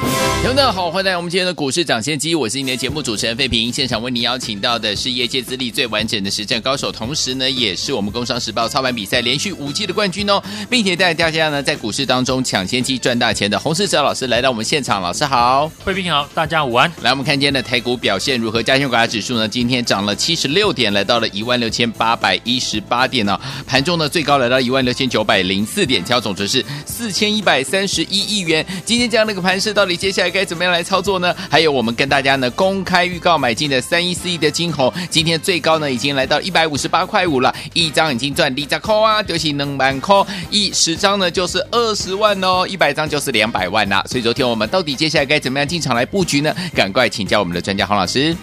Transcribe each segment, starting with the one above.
听众大家好，欢迎来到我们今天的股市涨先机，我是今天的节目主持人费平。现场为您邀请到的是业界资历最完整的实战高手，同时呢，也是我们工商时报操盘比赛连续五季的冠军哦，并且带大家呢在股市当中抢先机赚大钱的洪士哲老师来到我们现场，老师好，费平好，大家午安。来，我们看今天的台股表现如何？加权股价指数呢，今天涨了七十六点，来到了一万六千八百一十八点呢、哦。盘中呢最高来到一万六千九百零四点，交总值是四千一百三十一亿元。今天这样的一个盘势，到接下来？该怎么样来操作呢？还有我们跟大家呢公开预告买进的三一四一的金红，今天最高呢已经来到一百五十八块五了，一张已经赚利扎扣啊，就是能满扣，一十张呢就是二十万哦，一百张就是两百万呐。所以昨天我们到底接下来该怎么样进场来布局呢？赶快请教我们的专家洪老师。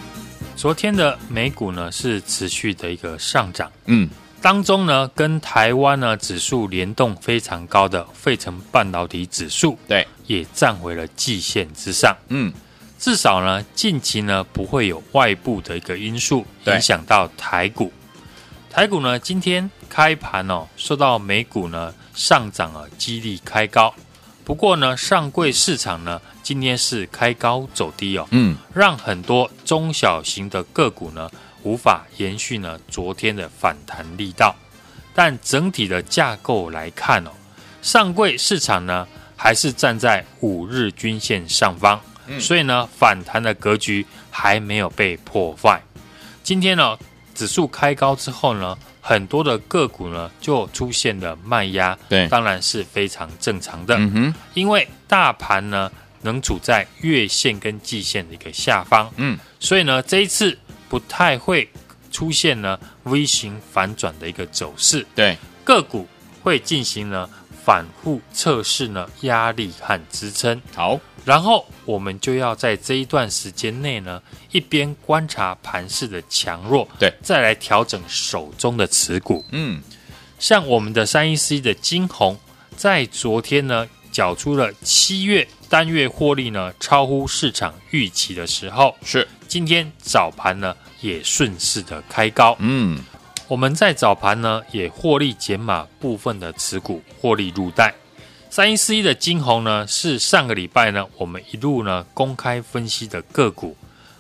昨天的美股呢是持续的一个上涨，嗯，当中呢跟台湾呢指数联动非常高的费城半导体指数，对。也站回了季线之上，嗯，至少呢，近期呢不会有外部的一个因素影响到台股。台股呢今天开盘哦，受到美股呢上涨啊激励开高，不过呢上柜市场呢今天是开高走低哦，嗯，让很多中小型的个股呢无法延续呢昨天的反弹力道，但整体的架构来看哦，上柜市场呢。还是站在五日均线上方，所以呢，反弹的格局还没有被破坏。今天呢，指数开高之后呢，很多的个股呢就出现了卖压，对，当然是非常正常的。嗯哼，因为大盘呢能处在月线跟季线的一个下方，嗯，所以呢，这一次不太会出现呢 V 型反转的一个走势，对，个股会进行呢。反复测试呢，压力和支撑。好，然后我们就要在这一段时间内呢，一边观察盘势的强弱，对，再来调整手中的持股。嗯，像我们的三一四一的金红，在昨天呢，缴出了七月单月获利呢，超乎市场预期的时候，是今天早盘呢，也顺势的开高。嗯。我们在早盘呢，也获利减码部分的持股获利入袋。三一四一的金红呢，是上个礼拜呢，我们一路呢公开分析的个股。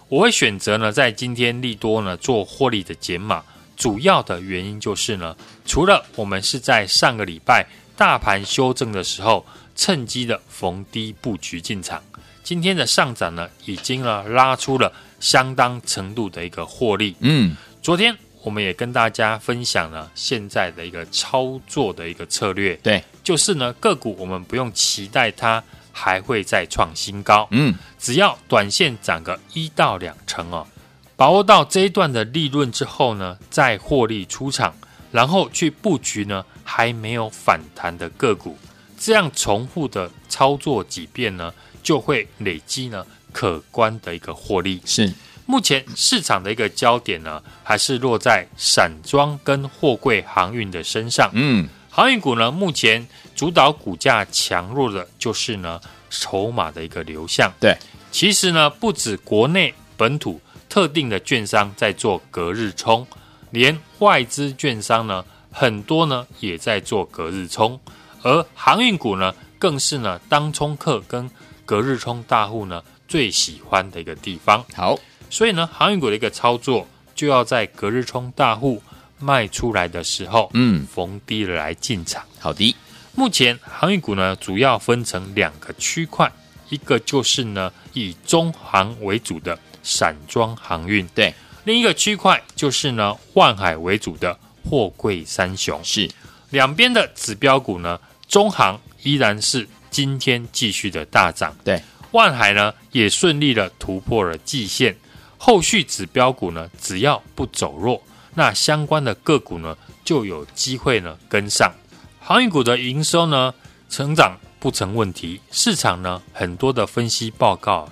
我会选择呢，在今天利多呢做获利的减码，主要的原因就是呢，除了我们是在上个礼拜大盘修正的时候，趁机的逢低布局进场，今天的上涨呢，已经呢拉出了相当程度的一个获利。嗯，昨天。我们也跟大家分享了现在的一个操作的一个策略，对，就是呢个股我们不用期待它还会再创新高，嗯，只要短线涨个一到两成哦，把握到这一段的利润之后呢，再获利出场，然后去布局呢还没有反弹的个股，这样重复的操作几遍呢，就会累积呢可观的一个获利，是。目前市场的一个焦点呢，还是落在散装跟货柜航运的身上。嗯，航运股呢，目前主导股价强弱的，就是呢筹码的一个流向。对，其实呢，不止国内本土特定的券商在做隔日冲，连外资券商呢，很多呢也在做隔日冲，而航运股呢，更是呢当冲客跟隔日冲大户呢最喜欢的一个地方。好。所以呢，航运股的一个操作，就要在隔日冲大户卖出来的时候，嗯，逢低的来进场。好的，目前航运股呢，主要分成两个区块，一个就是呢以中航为主的散装航运，对；另一个区块就是呢万海为主的货柜三雄。是，两边的指标股呢，中航依然是今天继续的大涨，对；万海呢也顺利的突破了季线。后续指标股呢，只要不走弱，那相关的个股呢就有机会呢跟上。航运股的营收呢成长不成问题，市场呢很多的分析报告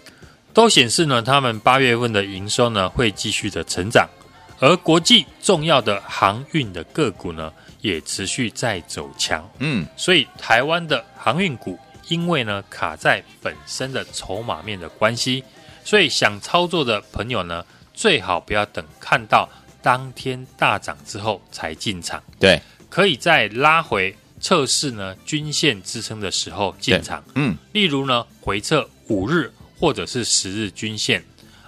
都显示呢，他们八月份的营收呢会继续的成长，而国际重要的航运的个股呢，也持续在走强。嗯，所以台湾的航运股，因为呢卡在本身的筹码面的关系，所以想操作的朋友呢，最好不要等看到当天大涨之后才进场。对，可以在拉回测试呢均线支撑的时候进场。嗯，例如呢回测五日或者是十日均线，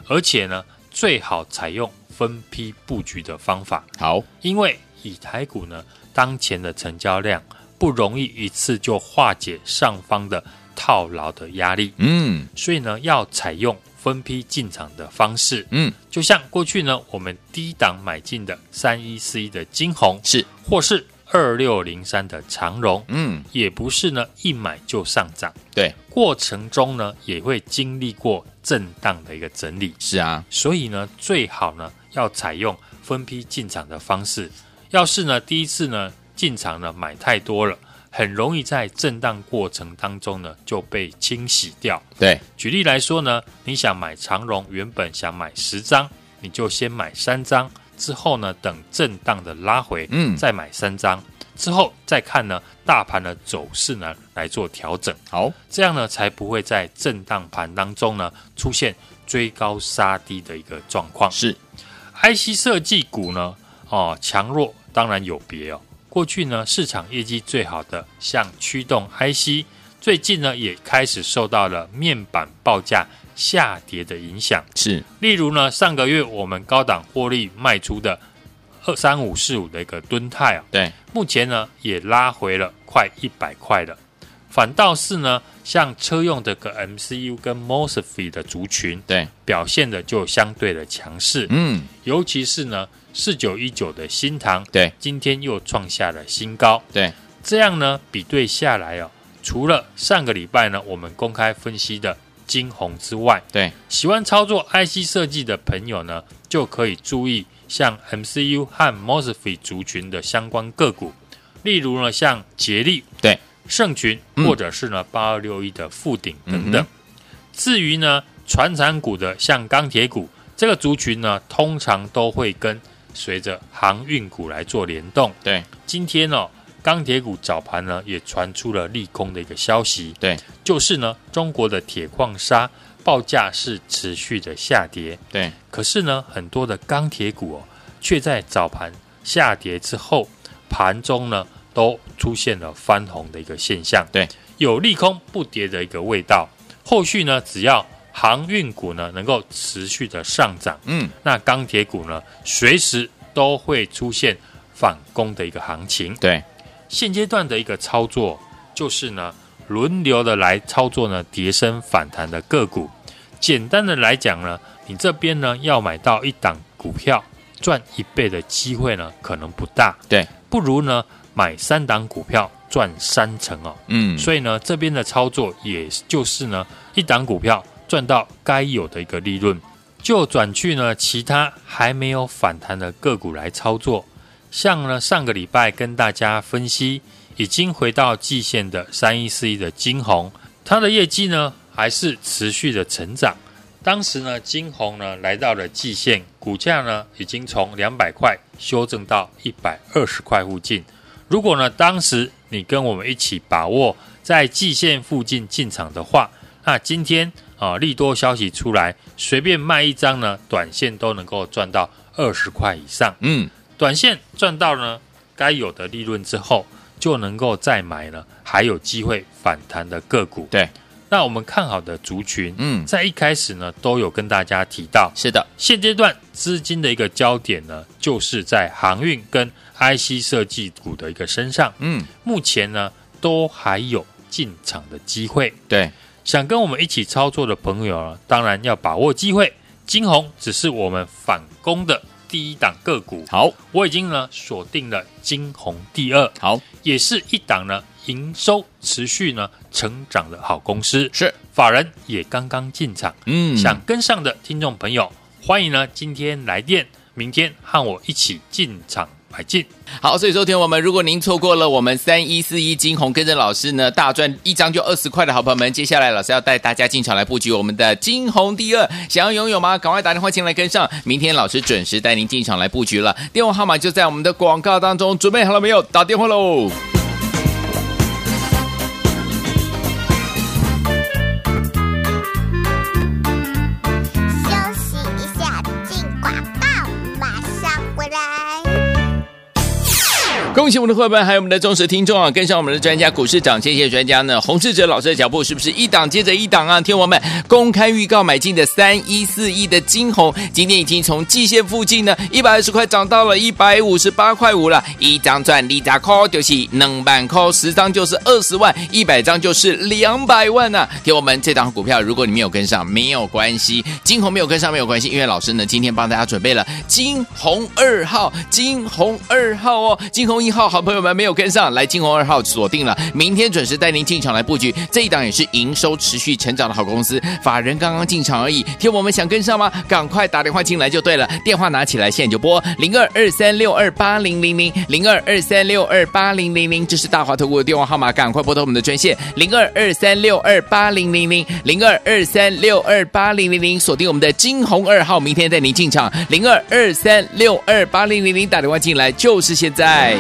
而且呢最好采用分批布局的方法。好，因为以台股呢当前的成交量。不容易一次就化解上方的套牢的压力，嗯，所以呢，要采用分批进场的方式，嗯，就像过去呢，我们低档买进的三一四一的金红是，或是二六零三的长荣，嗯，也不是呢一买就上涨，对，过程中呢也会经历过震荡的一个整理，是啊，所以呢，最好呢要采用分批进场的方式，要是呢第一次呢。进场呢买太多了，很容易在震荡过程当中呢就被清洗掉。对，举例来说呢，你想买长荣，原本想买十张，你就先买三张，之后呢等震荡的拉回，嗯，再买三张，之后再看呢大盘的走势呢来做调整。好，这样呢才不会在震荡盘当中呢出现追高杀低的一个状况。是，IC 设计股呢，哦强弱当然有别哦。过去呢，市场业绩最好的像驱动 IC，最近呢也开始受到了面板报价下跌的影响。是，例如呢，上个月我们高档获利卖出的二三五四五的一个敦泰啊，对，目前呢也拉回了快一百块了。反倒是呢，像车用的个 MCU 跟 MOSFET 的族群，对，表现的就相对的强势。嗯，尤其是呢。四九一九的新唐，对，今天又创下了新高，对，这样呢，比对下来哦，除了上个礼拜呢，我们公开分析的晶宏之外，对，喜欢操作 IC 设计的朋友呢，就可以注意像 MCU 和 MOSFET 族群的相关个股，例如呢，像捷力，对，盛群，或者是呢八二六一的富鼎等等。嗯、至于呢，传产股的像钢铁股，这个族群呢，通常都会跟随着航运股来做联动，对，今天哦，钢铁股早盘呢也传出了利空的一个消息，对，就是呢，中国的铁矿砂报价是持续的下跌，对，可是呢，很多的钢铁股哦，却在早盘下跌之后，盘中呢都出现了翻红的一个现象，对，有利空不跌的一个味道，后续呢，只要航运股呢能够持续的上涨，嗯，那钢铁股呢随时都会出现反攻的一个行情。对，现阶段的一个操作就是呢轮流的来操作呢跌升反弹的个股。简单的来讲呢，你这边呢要买到一档股票赚一倍的机会呢可能不大，对，不如呢买三档股票赚三成哦。嗯，所以呢这边的操作也就是呢一档股票。赚到该有的一个利润，就转去呢其他还没有反弹的个股来操作。像呢上个礼拜跟大家分析，已经回到季线的三一四一的晶宏，它的业绩呢还是持续的成长。当时呢晶宏呢来到了季线，股价呢已经从两百块修正到一百二十块附近。如果呢当时你跟我们一起把握在季线附近进场的话，那今天。啊，利多消息出来，随便卖一张呢，短线都能够赚到二十块以上。嗯，短线赚到呢该有的利润之后，就能够再买呢，还有机会反弹的个股。对，那我们看好的族群，嗯，在一开始呢都有跟大家提到，是的，现阶段资金的一个焦点呢，就是在航运跟 IC 设计股的一个身上。嗯，目前呢都还有进场的机会。对。想跟我们一起操作的朋友啊，当然要把握机会。金红只是我们反攻的第一档个股。好，我已经呢锁定了金红第二。好，也是一档呢营收持续呢成长的好公司。是，法人也刚刚进场。嗯，想跟上的听众朋友，欢迎呢今天来电明天和我一起进场买进。好，所以说听我们，如果您错过了我们三一四一金红跟着老师呢大赚一张就二十块的好朋友们，接下来老师要带大家进场来布局我们的金红第二，想要拥有吗？赶快打电话进来跟上，明天老师准时带您进场来布局了，电话号码就在我们的广告当中，准备好了没有？打电话喽！恭喜我们的伙伴，还有我们的忠实听众啊！跟上我们的专家，股市涨跌专家呢，洪士哲老师的脚步，是不是一档接着一档啊？听我们公开预告买进的三一四一的金红，今天已经从季线附近呢一百二十块涨到了一百五十八块五了，一张赚利扎扣就是能板扣，十张就是二十万，一百张就是两百万呐、啊！听我们这档股票，如果你没有跟上，没有关系，金红没有跟上没有关系，因为老师呢今天帮大家准备了金红二号，金红二号哦，金红。一号好朋友们没有跟上来，金红二号锁定了，明天准时带您进场来布局。这一档也是营收持续成长的好公司，法人刚刚进场而已。听我们想跟上吗？赶快打电话进来就对了，电话拿起来，现在就拨零二二三六二八零零零零二二三六二八零零零，这是大华投顾的电话号码，赶快拨通我们的专线零二二三六二八零零零零二二三六二八零零零，锁定我们的金红二号，明天带您进场零二二三六二八零零零，打电话进来就是现在。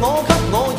我给我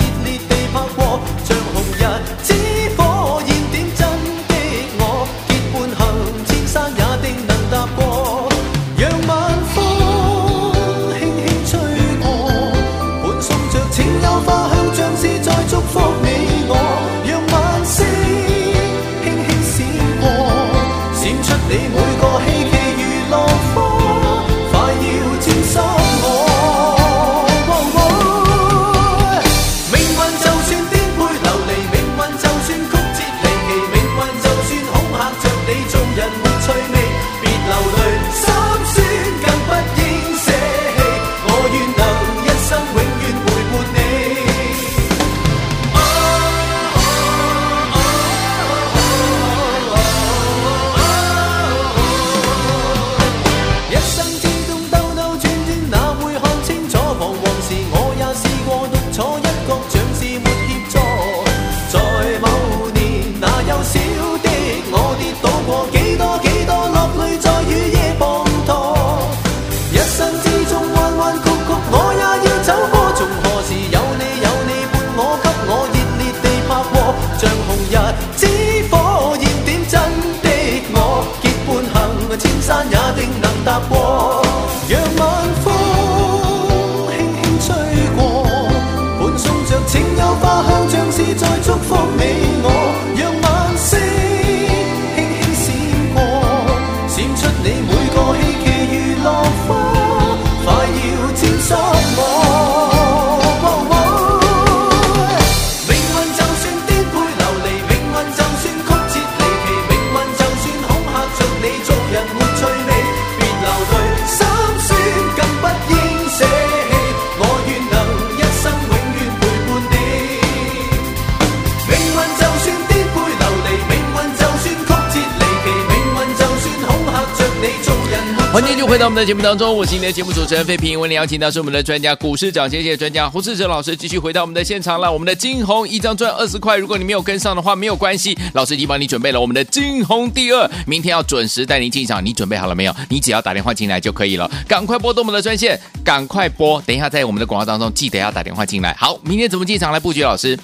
回到我们的节目当中，我是今天的节目主持人费平。为您邀请到是我们的专家股市涨跌跌专家洪士哲老师，继续回到我们的现场了。我们的金红一张赚二十块，如果你没有跟上的话，没有关系，老师已经帮你准备了我们的金红第二，明天要准时带您进场。你准备好了没有？你只要打电话进来就可以了。赶快拨动我们的专线，赶快拨。等一下在我们的广告当中记得要打电话进来。好，明天怎么进场来布局？老师，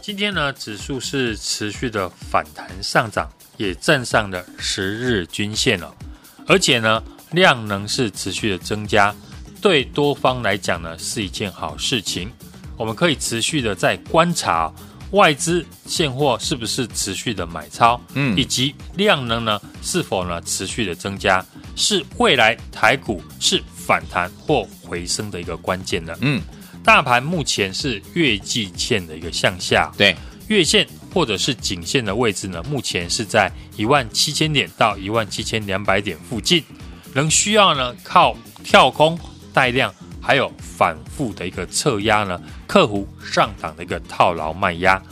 今天呢，指数是持续的反弹上涨，也站上了十日均线了。而且呢，量能是持续的增加，对多方来讲呢是一件好事情。我们可以持续的在观察外资现货是不是持续的买超，嗯，以及量能呢是否呢持续的增加，是未来台股是反弹或回升的一个关键呢。嗯，大盘目前是月季线的一个向下，对，月线。或者是颈线的位置呢，目前是在一万七千点到一万七千两百点附近，仍需要呢靠跳空带量，还有反复的一个侧压呢，克服上档的一个套牢卖压。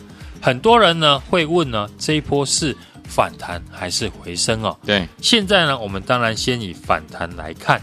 很多人呢会问呢，这一波是反弹还是回升哦？对，现在呢，我们当然先以反弹来看，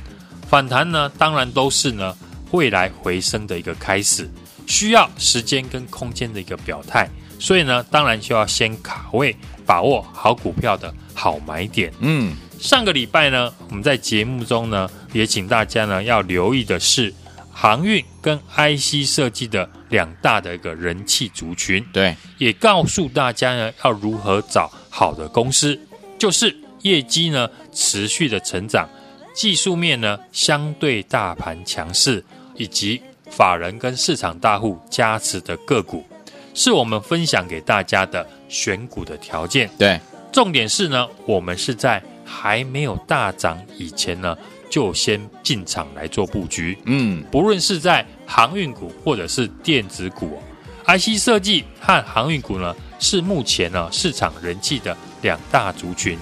反弹呢，当然都是呢未来回升的一个开始，需要时间跟空间的一个表态。所以呢，当然就要先卡位，把握好股票的好买点。嗯，上个礼拜呢，我们在节目中呢，也请大家呢要留意的是航运跟 IC 设计的两大的一个人气族群。对，也告诉大家呢要如何找好的公司，就是业绩呢持续的成长，技术面呢相对大盘强势，以及法人跟市场大户加持的个股。是我们分享给大家的选股的条件。对，重点是呢，我们是在还没有大涨以前呢，就先进场来做布局。嗯，不论是在航运股或者是电子股，IC 设计和航运股呢，是目前呢市场人气的两大族群。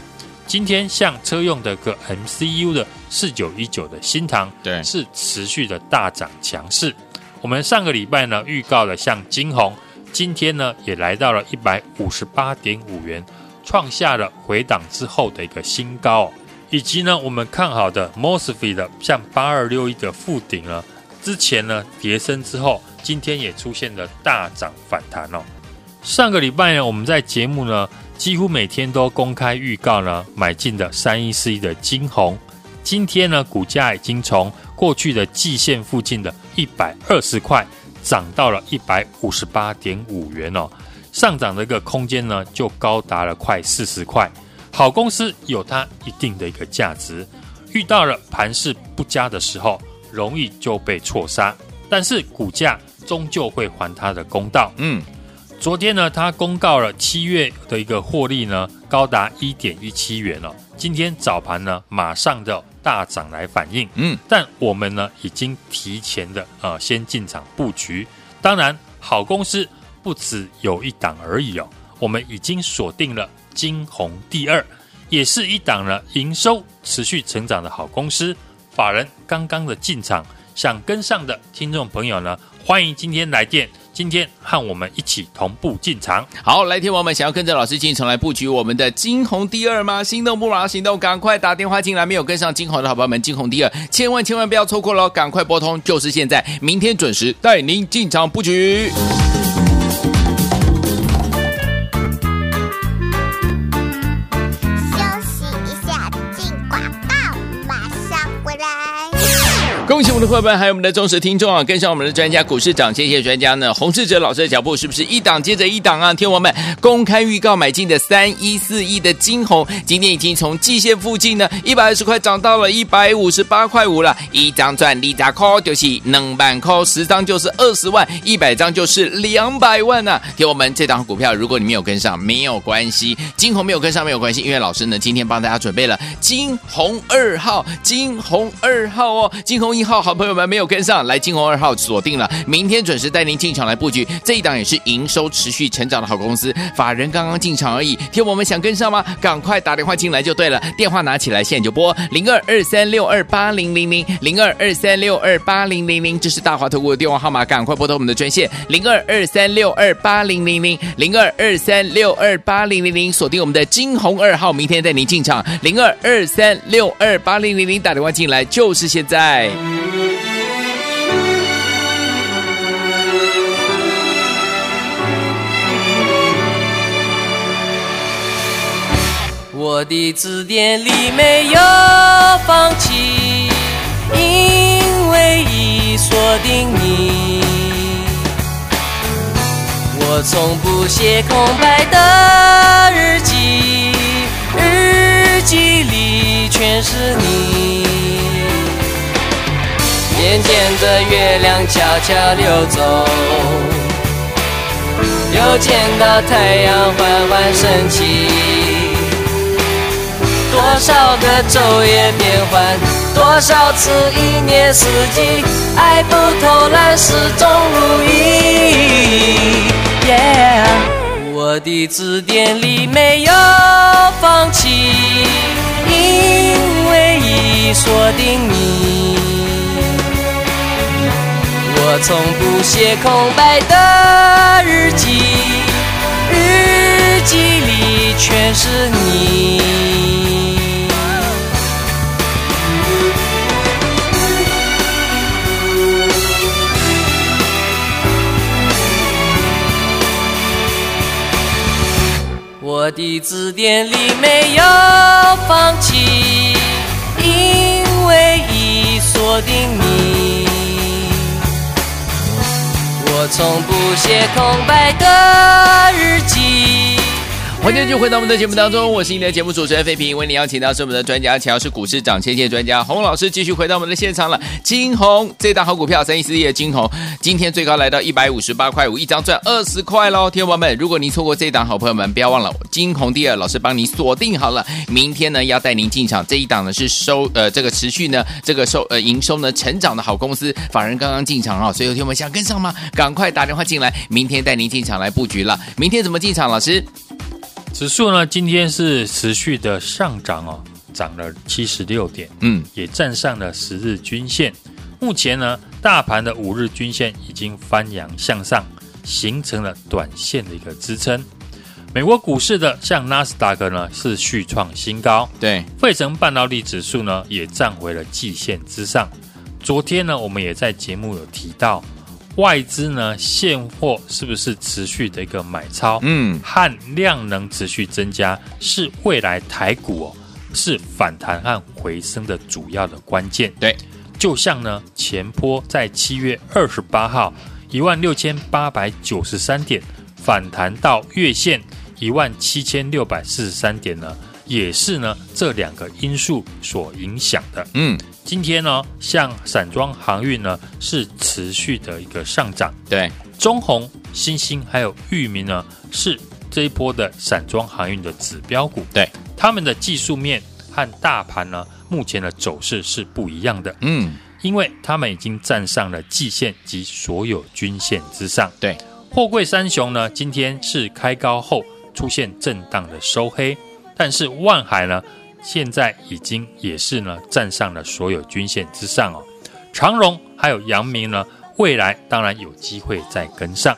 今天像车用的个 MCU 的四九一九的新唐，对，是持续的大涨强势。我们上个礼拜呢预告了像金红。今天呢，也来到了一百五十八点五元，创下了回档之后的一个新高哦。以及呢，我们看好的 Mosfet 的像八二六一的富鼎呢，之前呢跌升之后，今天也出现了大涨反弹哦。上个礼拜呢，我们在节目呢几乎每天都公开预告呢买进的三一四一的金红，今天呢股价已经从过去的季线附近的一百二十块。涨到了一百五十八点五元哦，上涨的一个空间呢，就高达了快四十块。好公司有它一定的一个价值，遇到了盘势不佳的时候，容易就被错杀。但是股价终究会还它的公道。嗯，昨天呢，它公告了七月的一个获利呢，高达一点一七元哦。今天早盘呢，马上的。大涨来反应，嗯，但我们呢已经提前的呃先进场布局。当然，好公司不只有一档而已哦，我们已经锁定了金红第二，也是一档呢营收持续成长的好公司。法人刚刚的进场，想跟上的听众朋友呢，欢迎今天来电。今天和我们一起同步进场。好，来听我们想要跟着老师进场来布局我们的金红第二吗？心动不马上行动，赶快打电话进来。没有跟上金红的好朋友们，金红第二，千万千万不要错过喽！赶快拨通，就是现在，明天准时带您进场布局。恭喜我们的伙伴，还有我们的忠实听众啊！跟上我们的专家，股市涨谢谢专家呢，洪士哲老师的脚步，是不是一档接着一档啊？听我们公开预告买进的三一四一的金红，今天已经从季线附近呢一百二十块涨到了一百五十八块五了，一张赚利扎扣就是能板扣，十张就是二十万，一百张就是两百万呐、啊！听我们这档股票，如果你没有跟上，没有关系，金红没有跟上没有关系，因为老师呢今天帮大家准备了金红二号，金红二号哦，金红一号。号好朋友们没有跟上来，金鸿二号锁定了，明天准时带您进场来布局这一档也是营收持续成长的好公司，法人刚刚进场而已，听我们想跟上吗？赶快打电话进来就对了，电话拿起来，现在就拨零二二三六二八零零零零二二三六二八零零零，这是大华投顾的电话号码，赶快拨通我们的专线零二二三六二八零零零零二二三六二八零零零，锁定我们的金鸿二号，明天带您进场零二二三六二八零零零，打电话进来就是现在。我的字典里没有放弃，因为已锁定你。我从不写空白的日记，日记里全是你。眼见着月亮悄悄溜走，又见到太阳缓缓升起。多少个昼夜变换，多少次一年四季，爱不偷懒，始终如一。我的字典里没有放弃，因为已锁定你。我从不写空白的日记，日记里全是你。我的字典里没有放弃，因为已锁定你。从不写空白的日记。欢迎继续回到我们的节目当中，我是你的节目主持人费平，为你邀请到是我们的专家，乔是股市涨千线专家洪老师，继续回到我们的现场了。金鸿这档好股票，三一四一的金红，今天最高来到一百五十八块五，一张赚二十块喽。听友们，如果您错过这档好朋友们，不要忘了金鸿第二，老师帮你锁定好了，明天呢要带您进场这一档呢是收呃这个持续呢这个收呃营收呢成长的好公司，法人刚刚进场啊，所以有听我们想跟上吗？赶快打电话进来，明天带您进场来布局了。明天怎么进场？老师？指数呢，今天是持续的上涨哦，涨了七十六点，嗯，也站上了十日均线。目前呢，大盘的五日均线已经翻扬向上，形成了短线的一个支撑。美国股市的像纳斯达克呢是续创新高，对，费城半导体指数呢也站回了季线之上。昨天呢，我们也在节目有提到。外资呢，现货是不是持续的一个买超？嗯，和量能持续增加，是未来台股哦，是反弹和回升的主要的关键。对，就像呢，前波在七月二十八号一万六千八百九十三点反弹到月线一万七千六百四十三点呢，也是呢这两个因素所影响的。嗯。今天呢，像散装航运呢是持续的一个上涨，对，中红、新兴还有裕民呢是这一波的散装航运的指标股，对，他们的技术面和大盘呢目前的走势是不一样的，嗯，因为他们已经站上了季线及所有均线之上，对，货柜三雄呢今天是开高后出现震荡的收黑，但是万海呢。现在已经也是呢，站上了所有均线之上哦。长荣还有阳明呢，未来当然有机会再跟上。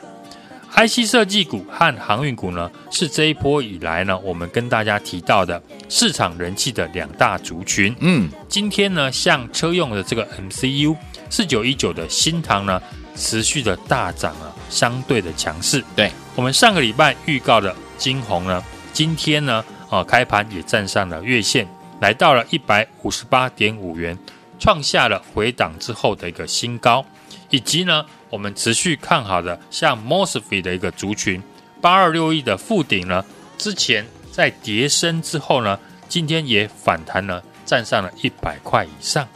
IC 设计股和航运股呢，是这一波以来呢，我们跟大家提到的市场人气的两大族群。嗯，今天呢，像车用的这个 MCU 四九一九的新唐呢，持续的大涨啊，相对的强势。对，我们上个礼拜预告的金红呢，今天呢。啊，开盘也站上了月线，来到了一百五十八点五元，创下了回档之后的一个新高。以及呢，我们持续看好的像 Mosfet 的一个族群，八二六一的富鼎呢，之前在跌升之后呢，今天也反弹了，站上了一百块以上。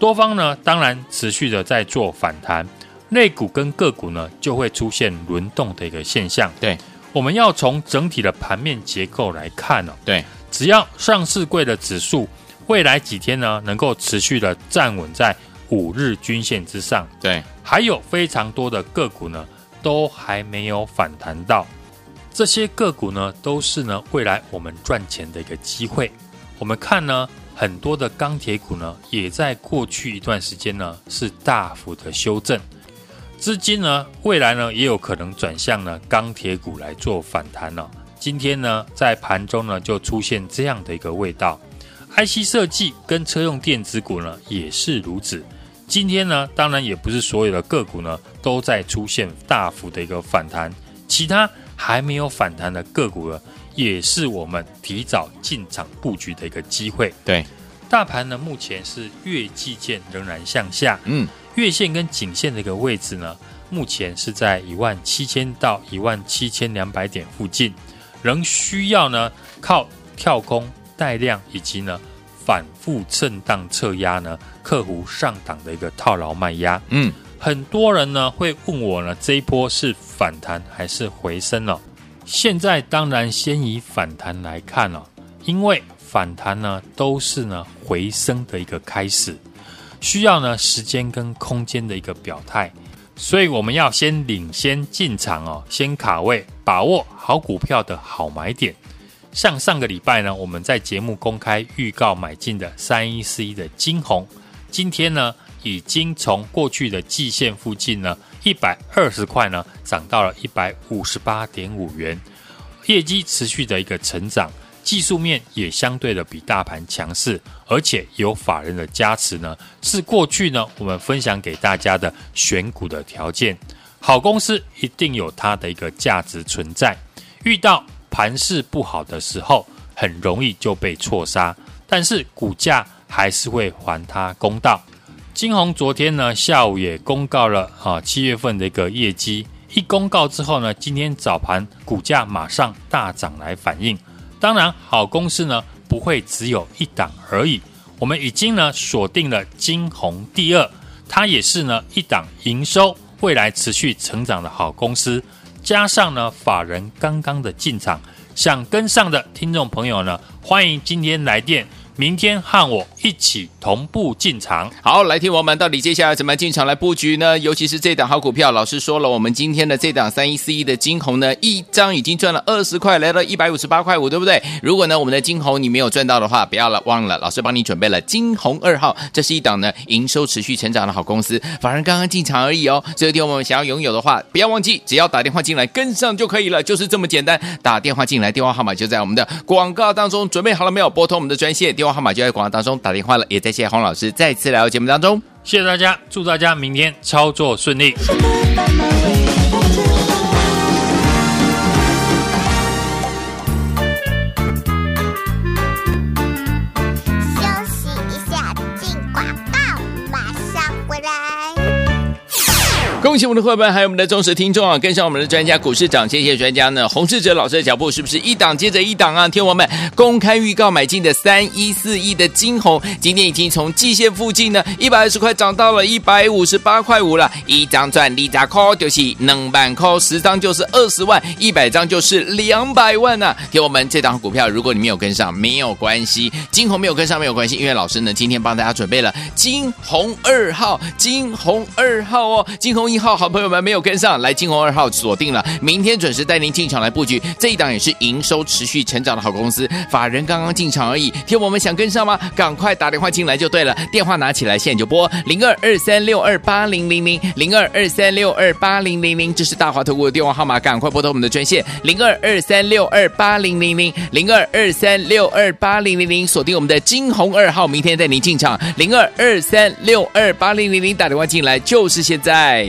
多方呢，当然持续的在做反弹，类股跟个股呢，就会出现轮动的一个现象。对。我们要从整体的盘面结构来看哦，对，只要上市柜的指数未来几天呢能够持续的站稳在五日均线之上。对，还有非常多的个股呢，都还没有反弹到。这些个股呢，都是呢未来我们赚钱的一个机会。我们看呢，很多的钢铁股呢，也在过去一段时间呢是大幅的修正，资金呢未来呢也有可能转向呢钢铁股来做反弹了。今天呢在盘中呢就出现这样的一个味道，IC 设计跟车用电子股呢也是如此。今天呢当然也不是所有的个股呢都在出现大幅的一个反弹，其他还没有反弹的个股呢。也是我们提早进场布局的一个机会。对，大盘呢目前是月季线仍然向下，嗯，月线跟颈线的一个位置呢，目前是在一万七千到一万七千两百点附近，仍需要呢靠跳空带量以及呢反复震荡测压呢克服上档的一个套牢卖压。嗯，很多人呢会问我呢，这一波是反弹还是回升了？现在当然先以反弹来看了，因为反弹呢都是呢回升的一个开始，需要呢时间跟空间的一个表态，所以我们要先领先进场哦，先卡位，把握好股票的好买点。像上个礼拜呢，我们在节目公开预告买进的三一四一的金红，今天呢已经从过去的季线附近呢。一百二十块呢，涨到了一百五十八点五元，业绩持续的一个成长，技术面也相对的比大盘强势，而且有法人的加持呢，是过去呢我们分享给大家的选股的条件。好公司一定有它的一个价值存在，遇到盘势不好的时候，很容易就被错杀，但是股价还是会还它公道。金宏昨天呢下午也公告了啊七月份的一个业绩，一公告之后呢，今天早盘股价马上大涨来反应。当然，好公司呢不会只有一档而已，我们已经呢锁定了金红第二，它也是呢一档营收未来持续成长的好公司，加上呢法人刚刚的进场，想跟上的听众朋友呢，欢迎今天来电。明天和我一起同步进场。好，来听我们到底接下来怎么进场来布局呢？尤其是这档好股票，老师说了，我们今天的这档三一四一的金红呢，一张已经赚了二十块，来到一百五十八块五，对不对？如果呢我们的金红你没有赚到的话，不要了，忘了，老师帮你准备了金红二号，这是一档呢营收持续成长的好公司，反而刚刚进场而已哦。这个天我们想要拥有的话，不要忘记，只要打电话进来跟上就可以了，就是这么简单。打电话进来，电话号码就在我们的广告当中，准备好了没有？拨通我们的专线。电话号码就在广告当中，打电话了，也再谢谢洪老师再次来到节目当中，谢谢大家，祝大家明天操作顺利。恭喜我们的伙伴，还有我们的忠实听众啊！跟上我们的专家股市涨，谢谢专家呢，洪士哲老师的脚步，是不是一档接着一档啊？听我们公开预告买进的三一四一的金红，今天已经从季线附近呢一百二十块涨到了一百五十八块五了，一张赚一张扣，就是能板扣，十张就是二十万，一百张就是两百万呐、啊！听我们这档股票，如果你没有跟上，没有关系，金红没有跟上没有关系，因为老师呢今天帮大家准备了金红二号，金红二号哦，金红。一号好朋友们没有跟上来，金红二号锁定了，明天准时带您进场来布局。这一档也是营收持续成长的好公司，法人刚刚进场而已。听我们想跟上吗？赶快打电话进来就对了，电话拿起来，现在就拨零二二三六二八零零零零二二三六二八零零零，这是大华投顾的电话号码，赶快拨通我们的专线零二二三六二八零零零零二二三六二八零零零，锁定我们的金红二号，明天带您进场零二二三六二八零零零，打电话进来就是现在。